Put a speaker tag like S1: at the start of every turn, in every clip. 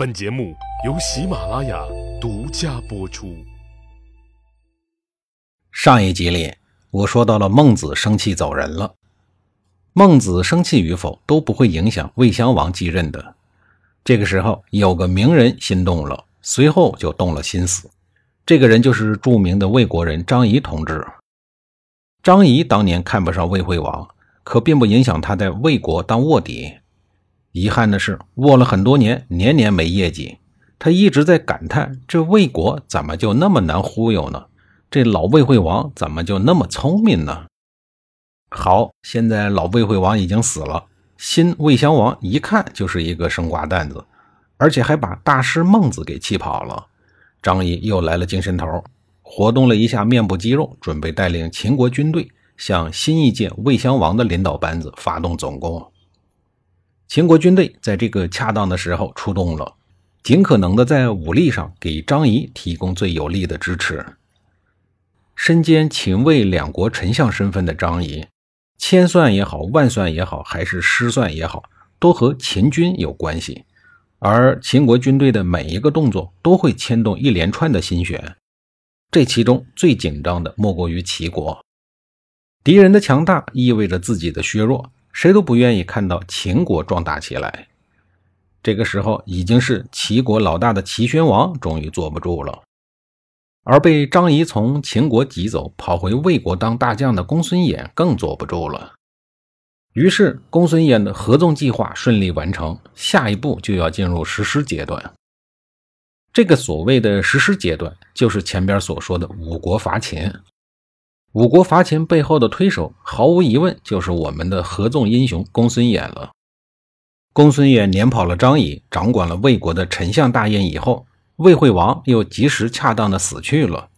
S1: 本节目由喜马拉雅独家播出。
S2: 上一集里，我说到了孟子生气走人了。孟子生气与否都不会影响魏襄王继任的。这个时候，有个名人心动了，随后就动了心思。这个人就是著名的魏国人张仪同志。张仪当年看不上魏惠王，可并不影响他在魏国当卧底。遗憾的是，卧了很多年，年年没业绩。他一直在感叹：这魏国怎么就那么难忽悠呢？这老魏惠王怎么就那么聪明呢？好，现在老魏惠王已经死了，新魏襄王一看就是一个生瓜蛋子，而且还把大师孟子给气跑了。张仪又来了精神头，活动了一下面部肌肉，准备带领秦国军队向新一届魏襄王的领导班子发动总攻。秦国军队在这个恰当的时候出动了，尽可能的在武力上给张仪提供最有力的支持。身兼秦魏两国丞相身份的张仪，千算也好，万算也好，还是失算也好，都和秦军有关系。而秦国军队的每一个动作都会牵动一连串的心弦，这其中最紧张的莫过于齐国。敌人的强大意味着自己的削弱。谁都不愿意看到秦国壮大起来。这个时候，已经是齐国老大的齐宣王终于坐不住了，而被张仪从秦国挤走，跑回魏国当大将的公孙衍更坐不住了。于是，公孙衍的合纵计划顺利完成，下一步就要进入实施阶段。这个所谓的实施阶段，就是前边所说的五国伐秦。五国伐秦背后的推手，毫无疑问就是我们的合纵英雄公孙衍了。公孙衍撵跑了张仪，掌管了魏国的丞相大印以后，魏惠王又及时恰当的死去了。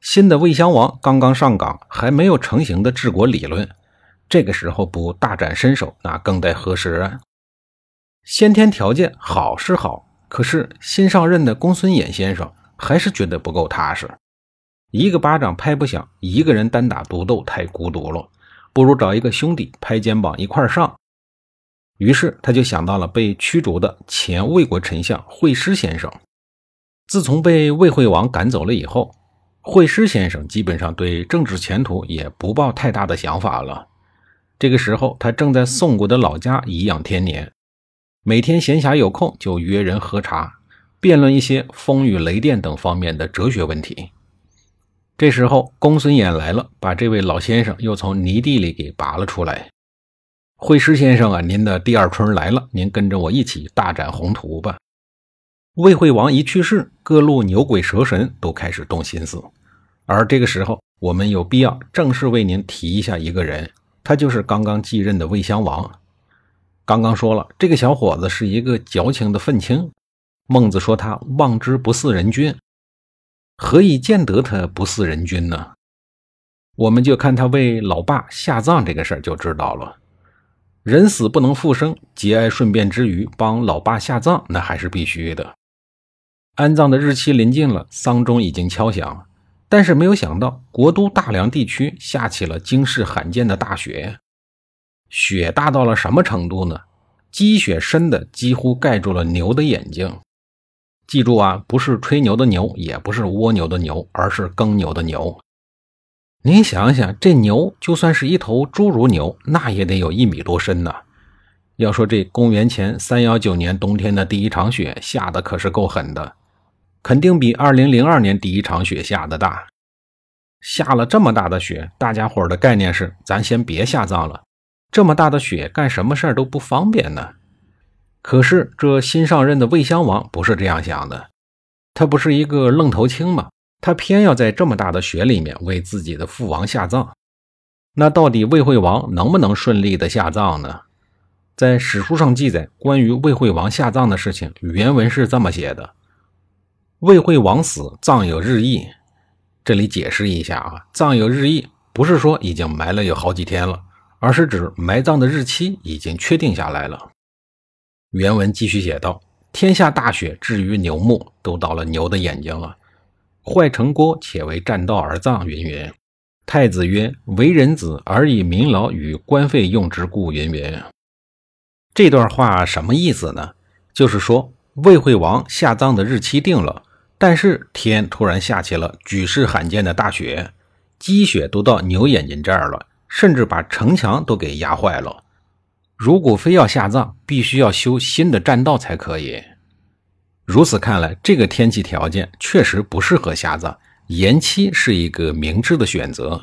S2: 新的魏襄王刚刚上岗，还没有成型的治国理论，这个时候不大展身手，那更待何时啊？先天条件好是好，可是新上任的公孙衍先生还是觉得不够踏实。一个巴掌拍不响，一个人单打独斗太孤独了，不如找一个兄弟拍肩膀一块上。于是他就想到了被驱逐的前魏国丞相惠施先生。自从被魏惠王赶走了以后，惠施先生基本上对政治前途也不抱太大的想法了。这个时候，他正在宋国的老家颐养天年，每天闲暇有空就约人喝茶，辩论一些风雨雷电等方面的哲学问题。这时候，公孙衍来了，把这位老先生又从泥地里给拔了出来。惠施先生啊，您的第二春来了，您跟着我一起大展宏图吧。魏惠王一去世，各路牛鬼蛇神都开始动心思。而这个时候，我们有必要正式为您提一下一个人，他就是刚刚继任的魏襄王。刚刚说了，这个小伙子是一个矫情的愤青。孟子说他望之不似人君。何以见得他不似人君呢？我们就看他为老爸下葬这个事儿就知道了。人死不能复生，节哀顺变之余帮老爸下葬，那还是必须的。安葬的日期临近了，丧钟已经敲响，但是没有想到国都大梁地区下起了惊世罕见的大雪。雪大到了什么程度呢？积雪深的几乎盖住了牛的眼睛。记住啊，不是吹牛的牛，也不是蜗牛的牛，而是耕牛的牛。您想想，这牛就算是一头侏儒牛，那也得有一米多深呢。要说这公元前三幺九年冬天的第一场雪下的可是够狠的，肯定比二零零二年第一场雪下的大。下了这么大的雪，大家伙的概念是，咱先别下葬了。这么大的雪，干什么事儿都不方便呢。可是这新上任的魏襄王不是这样想的，他不是一个愣头青吗？他偏要在这么大的雪里面为自己的父王下葬。那到底魏惠王能不能顺利的下葬呢？在史书上记载关于魏惠王下葬的事情，原文是这么写的：魏惠王死，葬有日益。这里解释一下啊，葬有日益不是说已经埋了有好几天了，而是指埋葬的日期已经确定下来了。原文继续写道：“天下大雪，至于牛目，都到了牛的眼睛了。坏成郭，且为占道而葬。”云云。太子曰：“为人子，而以民劳与官费用之故。”云云。这段话什么意思呢？就是说魏惠王下葬的日期定了，但是天突然下起了举世罕见的大雪，积雪都到牛眼睛这儿了，甚至把城墙都给压坏了。如果非要下葬，必须要修新的栈道才可以。如此看来，这个天气条件确实不适合下葬，延期是一个明智的选择。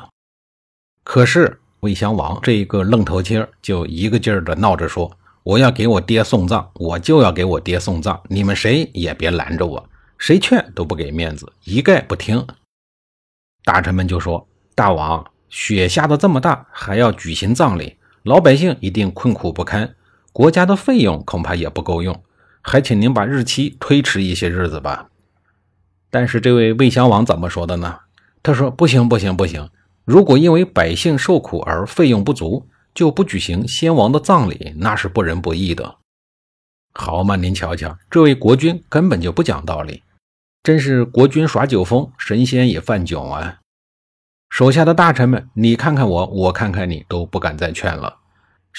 S2: 可是魏襄王这一个愣头青就一个劲儿的闹着说：“我要给我爹送葬，我就要给我爹送葬，你们谁也别拦着我，谁劝都不给面子，一概不听。”大臣们就说：“大王，雪下的这么大，还要举行葬礼，老百姓一定困苦不堪，国家的费用恐怕也不够用。”还请您把日期推迟一些日子吧。但是这位魏襄王怎么说的呢？他说：“不行，不行，不行！如果因为百姓受苦而费用不足，就不举行先王的葬礼，那是不仁不义的。”好嘛，您瞧瞧，这位国君根本就不讲道理，真是国君耍酒疯，神仙也犯囧啊！手下的大臣们，你看看我，我看看你，都不敢再劝了。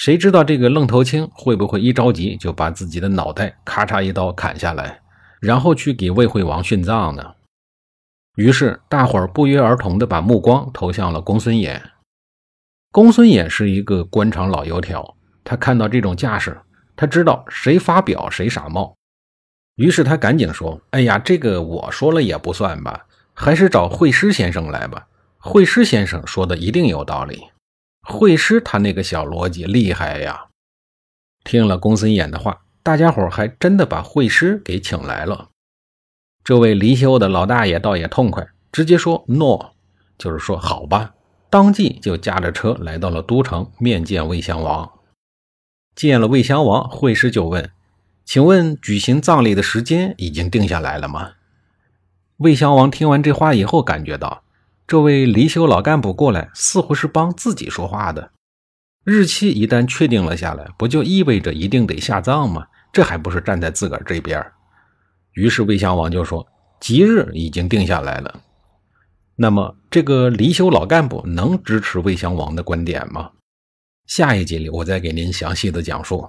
S2: 谁知道这个愣头青会不会一着急就把自己的脑袋咔嚓一刀砍下来，然后去给魏惠王殉葬呢？于是大伙儿不约而同地把目光投向了公孙衍。公孙衍是一个官场老油条，他看到这种架势，他知道谁发表谁傻帽，于是他赶紧说：“哎呀，这个我说了也不算吧，还是找惠师先生来吧。惠师先生说的一定有道理。”会师他那个小逻辑厉害呀！听了公孙衍的话，大家伙还真的把会师给请来了。这位离休的老大爷倒也痛快，直接说 “no”，就是说好吧，当即就驾着车来到了都城面见魏襄王。见了魏襄王，会师就问：“请问举行葬礼的时间已经定下来了吗？”魏襄王听完这话以后，感觉到。这位离休老干部过来，似乎是帮自己说话的。日期一旦确定了下来，不就意味着一定得下葬吗？这还不是站在自个儿这边？于是魏襄王就说：“吉日已经定下来了。”那么，这个离休老干部能支持魏襄王的观点吗？下一集里我再给您详细的讲述。